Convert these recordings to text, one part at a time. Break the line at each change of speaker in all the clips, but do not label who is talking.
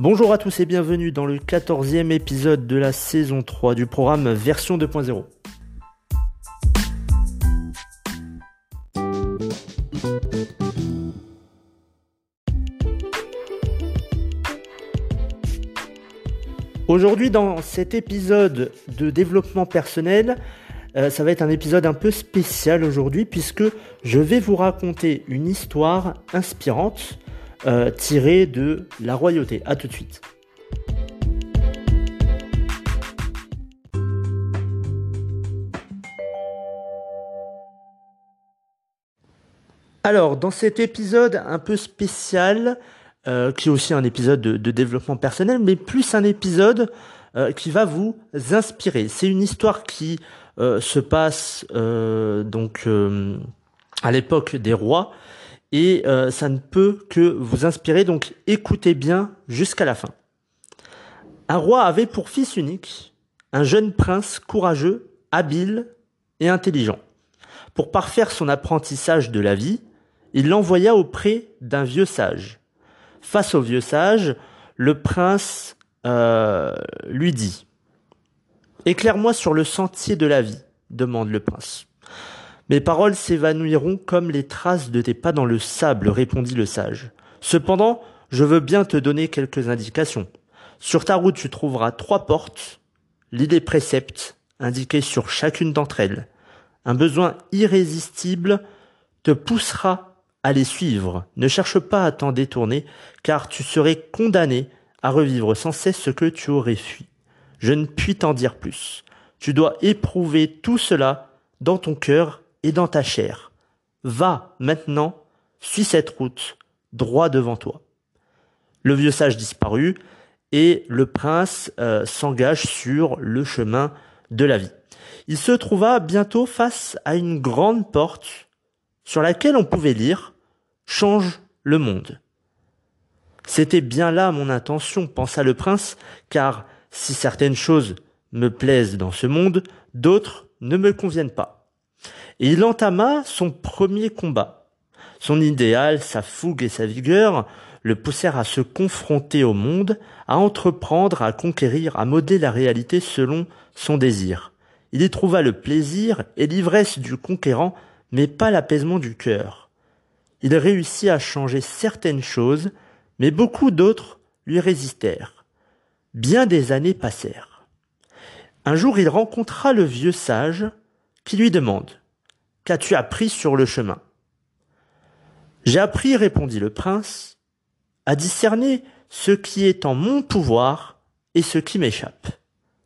Bonjour à tous et bienvenue dans le 14e épisode de la saison 3 du programme version 2.0. Aujourd'hui dans cet épisode de développement personnel, euh, ça va être un épisode un peu spécial aujourd'hui puisque je vais vous raconter une histoire inspirante euh, tiré de la royauté. A tout de suite. Alors, dans cet épisode un peu spécial, euh, qui est aussi un épisode de, développement personnel, mais plus un épisode euh, qui va vous inspirer. C'est une histoire qui se passe donc à l'époque des rois et euh, ça ne peut que vous inspirer, donc écoutez bien jusqu'à la fin. Un roi avait pour fils unique un jeune prince courageux, habile et intelligent. Pour parfaire son apprentissage de la vie, il l'envoya auprès d'un vieux sage. Face au vieux sage, le prince euh, lui dit ⁇ Éclaire-moi sur le sentier de la vie ⁇ demande le prince. Mes paroles s'évanouiront comme les traces de tes pas dans le sable, répondit le sage. Cependant, je veux bien te donner quelques indications. Sur ta route, tu trouveras trois portes, l'idée précepte indiquée sur chacune d'entre elles. Un besoin irrésistible te poussera à les suivre. Ne cherche pas à t'en détourner, car tu serais condamné à revivre sans cesse ce que tu aurais fui. Je ne puis t'en dire plus. Tu dois éprouver tout cela dans ton cœur et dans ta chair. Va maintenant, suis cette route, droit devant toi. Le vieux sage disparut, et le prince euh, s'engage sur le chemin de la vie. Il se trouva bientôt face à une grande porte sur laquelle on pouvait lire Change le monde. C'était bien là mon intention, pensa le prince, car si certaines choses me plaisent dans ce monde, d'autres ne me conviennent pas. Et il entama son premier combat. Son idéal, sa fougue et sa vigueur le poussèrent à se confronter au monde, à entreprendre, à conquérir, à modeler la réalité selon son désir. Il y trouva le plaisir et l'ivresse du conquérant, mais pas l'apaisement du cœur. Il réussit à changer certaines choses, mais beaucoup d'autres lui résistèrent. Bien des années passèrent. Un jour il rencontra le vieux sage, qui lui demande Qu'as-tu appris sur le chemin? J'ai appris, répondit le prince, à discerner ce qui est en mon pouvoir et ce qui m'échappe,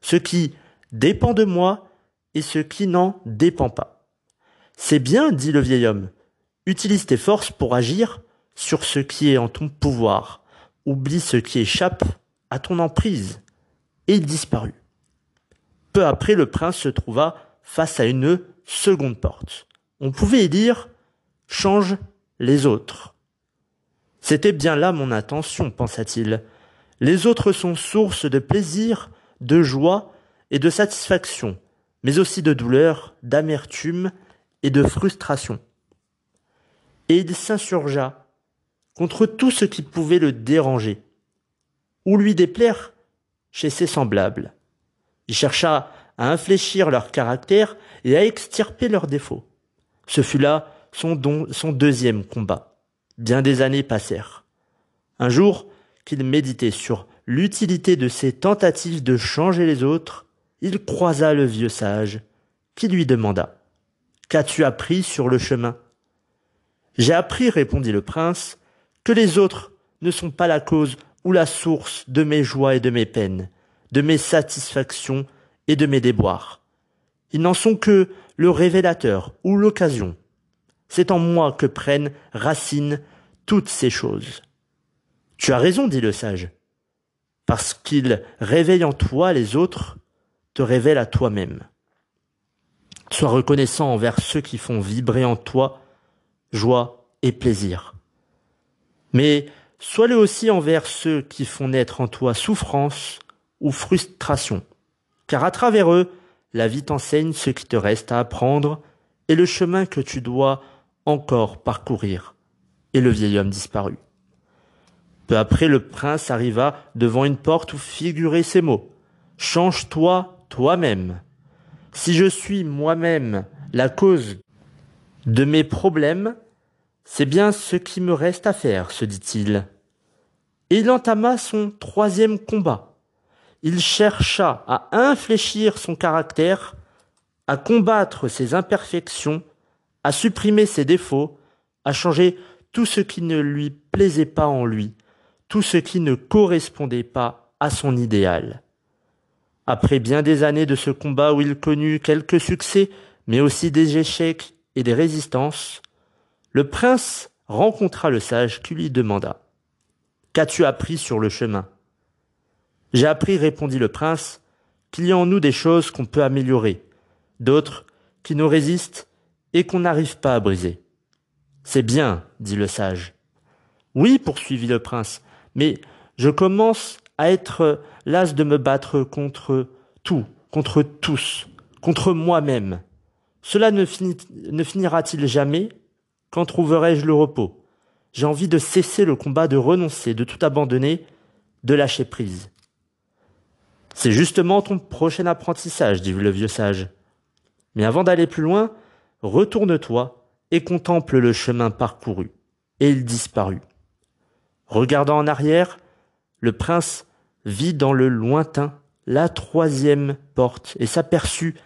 ce qui dépend de moi et ce qui n'en dépend pas. C'est bien, dit le vieil homme, utilise tes forces pour agir sur ce qui est en ton pouvoir, oublie ce qui échappe à ton emprise. Et il disparut. Peu après, le prince se trouva face à une seconde porte on pouvait y dire change les autres. C'était bien là mon intention, pensa-t-il. Les autres sont source de plaisir, de joie et de satisfaction, mais aussi de douleur, d'amertume et de frustration. Et il s'insurgea contre tout ce qui pouvait le déranger, ou lui déplaire chez ses semblables. Il chercha à infléchir leur caractère et à extirper leurs défauts. Ce fut là son, son deuxième combat. Bien des années passèrent. Un jour qu'il méditait sur l'utilité de ses tentatives de changer les autres, il croisa le vieux sage, qui lui demanda Qu'as-tu appris sur le chemin? J'ai appris, répondit le prince, que les autres ne sont pas la cause ou la source de mes joies et de mes peines. de mes satisfactions et de mes déboires. Ils n'en sont que le révélateur ou l'occasion. C'est en moi que prennent racine toutes ces choses. Tu as raison, dit le sage, parce qu'il réveille en toi les autres, te révèle à toi-même. Sois reconnaissant envers ceux qui font vibrer en toi joie et plaisir. Mais sois-le aussi envers ceux qui font naître en toi souffrance ou frustration, car à travers eux, la vie t'enseigne ce qui te reste à apprendre et le chemin que tu dois encore parcourir. Et le vieil homme disparut. Peu après, le prince arriva devant une porte où figuraient ces mots. Change-toi toi-même. Si je suis moi-même la cause de mes problèmes, c'est bien ce qui me reste à faire, se dit-il. Et il entama son troisième combat. Il chercha à infléchir son caractère, à combattre ses imperfections, à supprimer ses défauts, à changer tout ce qui ne lui plaisait pas en lui, tout ce qui ne correspondait pas à son idéal. Après bien des années de ce combat où il connut quelques succès, mais aussi des échecs et des résistances, le prince rencontra le sage qui lui demanda Qu'as-tu appris sur le chemin J'ai appris, répondit le prince, qu'il y a en nous des choses qu'on peut améliorer, d'autres qui nous résistent et qu'on n'arrive pas à briser. C'est bien, dit le sage. Oui, poursuivit le prince, mais je commence à être las de me battre contre tout, contre tous, contre moi-même. Cela ne, finira-t-il jamais? Quand trouverai-je le repos? J'ai envie de cesser le combat, de renoncer, de tout abandonner, de lâcher prise. C'est justement ton prochain apprentissage, dit le vieux sage. Mais avant d'aller plus loin, retourne-toi et contemple le chemin parcouru. Et il disparut. Regardant en arrière, le prince vit dans le lointain la troisième porte et s'aperçut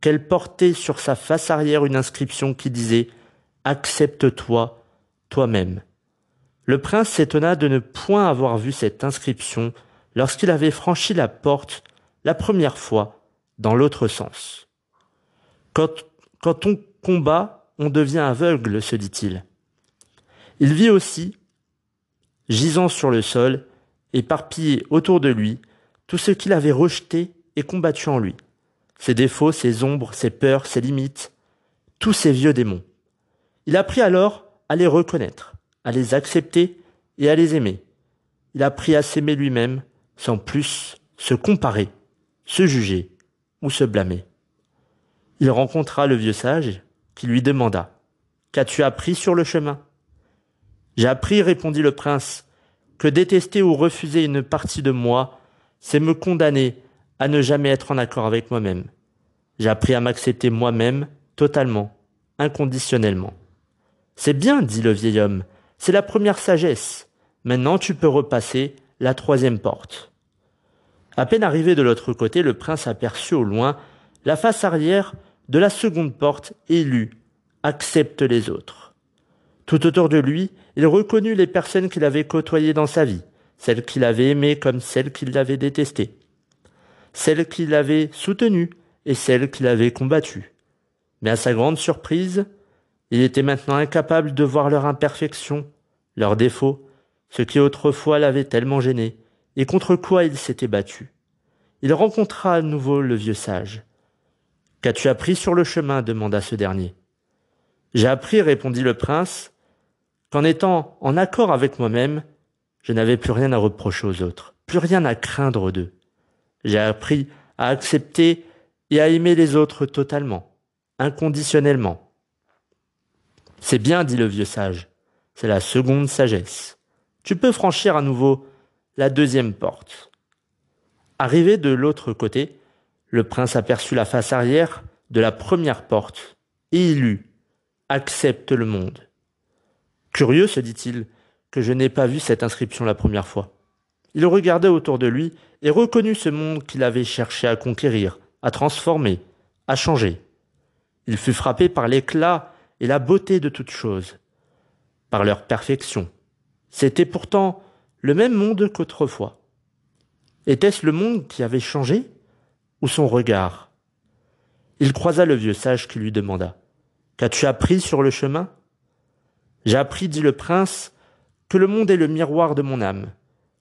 qu'elle portait sur sa face arrière une inscription qui disait Accepte-toi toi-même. Le prince s'étonna de ne point avoir vu cette inscription lorsqu'il avait franchi la porte la première fois dans l'autre sens. Quand, on combat, on devient aveugle, se dit-il. Il vit aussi, gisant sur le sol, éparpillé autour de lui, tout ce qu'il avait rejeté et combattu en lui ses défauts, ses ombres, ses peurs, ses limites, tous ces vieux démons. Il apprit alors à les reconnaître, à les accepter et à les aimer. Il apprit à s'aimer lui-même sans plus se comparer, se juger ou se blâmer. Il rencontra le vieux sage qui lui demanda Qu'as-tu appris sur le chemin J'ai appris, répondit le prince, que détester ou refuser une partie de moi, c'est me condamner à ne jamais être en accord avec moi-même. J'ai appris à m'accepter moi-même totalement, inconditionnellement. C'est bien, dit le vieil homme, c'est la première sagesse. Maintenant tu peux repasser la troisième porte. À peine arrivé de l'autre côté, le prince aperçut au loin la face arrière de la seconde porte et lut Accepte les autres. Tout autour de lui, il reconnut les personnes qu'il avait côtoyées dans sa vie, celles qu'il avait aimées comme celles qu'il avait détestées celle qu'il avait soutenue et celle qu'il avait combattue. Mais à sa grande surprise, il était maintenant incapable de voir leur imperfection, leurs défauts, ce qui autrefois l'avait tellement gêné, et contre quoi il s'était battu. Il rencontra à nouveau le vieux sage. Qu'as-tu appris sur le chemin? demanda ce dernier. J'ai appris, répondit le prince, qu'en étant en accord avec moi-même, je n'avais plus rien à reprocher aux autres, plus rien à craindre d'eux. J'ai appris à accepter et à aimer les autres totalement, inconditionnellement. C'est bien, dit le vieux sage, c'est la seconde sagesse. Tu peux franchir à nouveau la deuxième porte. Arrivé de l'autre côté, le prince aperçut la face arrière de la première porte, et il lut Accepte le monde. Curieux, se dit-il, que je n'ai pas vu cette inscription la première fois. Il regardait autour de lui et reconnut ce monde qu'il avait cherché à conquérir, à transformer, à changer. Il fut frappé par l'éclat et la beauté de toutes choses, par leur perfection. C'était pourtant le même monde qu'autrefois. Était-ce le monde qui avait changé ou son regard? Il croisa le vieux sage qui lui demanda Qu'as-tu appris sur le chemin J'ai appris, dit le prince, que le monde est le miroir de mon âme,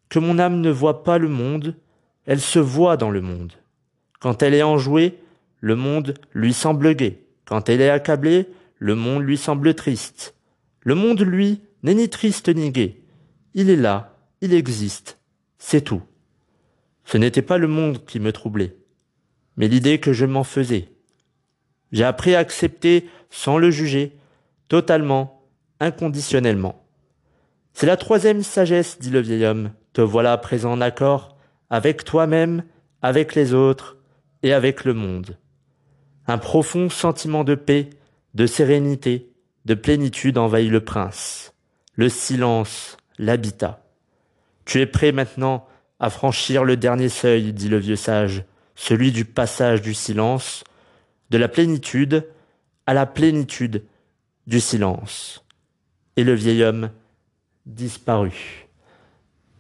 que mon âme ne voit pas le monde, elle se voit dans le monde. Quand elle est enjouée, le monde lui semble gai. Quand elle est accablée, le monde lui semble triste. Le monde, lui, n'est ni triste ni gai. Il est là, il existe, c'est tout. Ce n'était pas le monde qui me troublait, mais l'idée que je m'en faisais. J'ai appris à accepter sans le juger, totalement, inconditionnellement. C'est la troisième sagesse, dit le vieil homme. Te voilà présent en accord avec toi-même, avec les autres et avec le monde. Un profond sentiment de paix, de sérénité, de plénitude envahit le prince. Le silence l'habita. Tu es prêt maintenant à franchir le dernier seuil, dit le vieux sage, celui du passage du silence, de la plénitude à la plénitude du silence. Et le vieil homme disparut.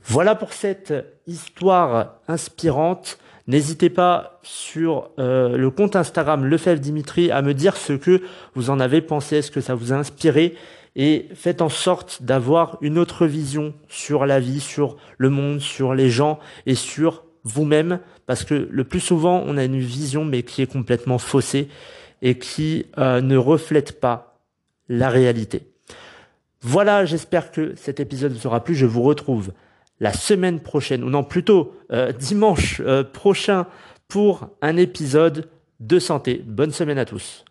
Voilà pour cette histoire inspirante. N'hésitez pas sur euh, le compte Instagram Lefebvre Dimitri à me dire ce que vous en avez pensé, est-ce que ça vous a inspiré? Et faites en sorte d'avoir une autre vision sur la vie, sur le monde, sur les gens et sur vous-même parce que le plus souvent on a une vision mais qui est complètement faussée et qui euh, ne reflète pas la réalité. Voilà, j'espère que cet épisode vous aura plu. Je vous retrouve la semaine prochaine, ou non plutôt euh, dimanche euh, prochain pour un épisode de santé. Bonne semaine à tous.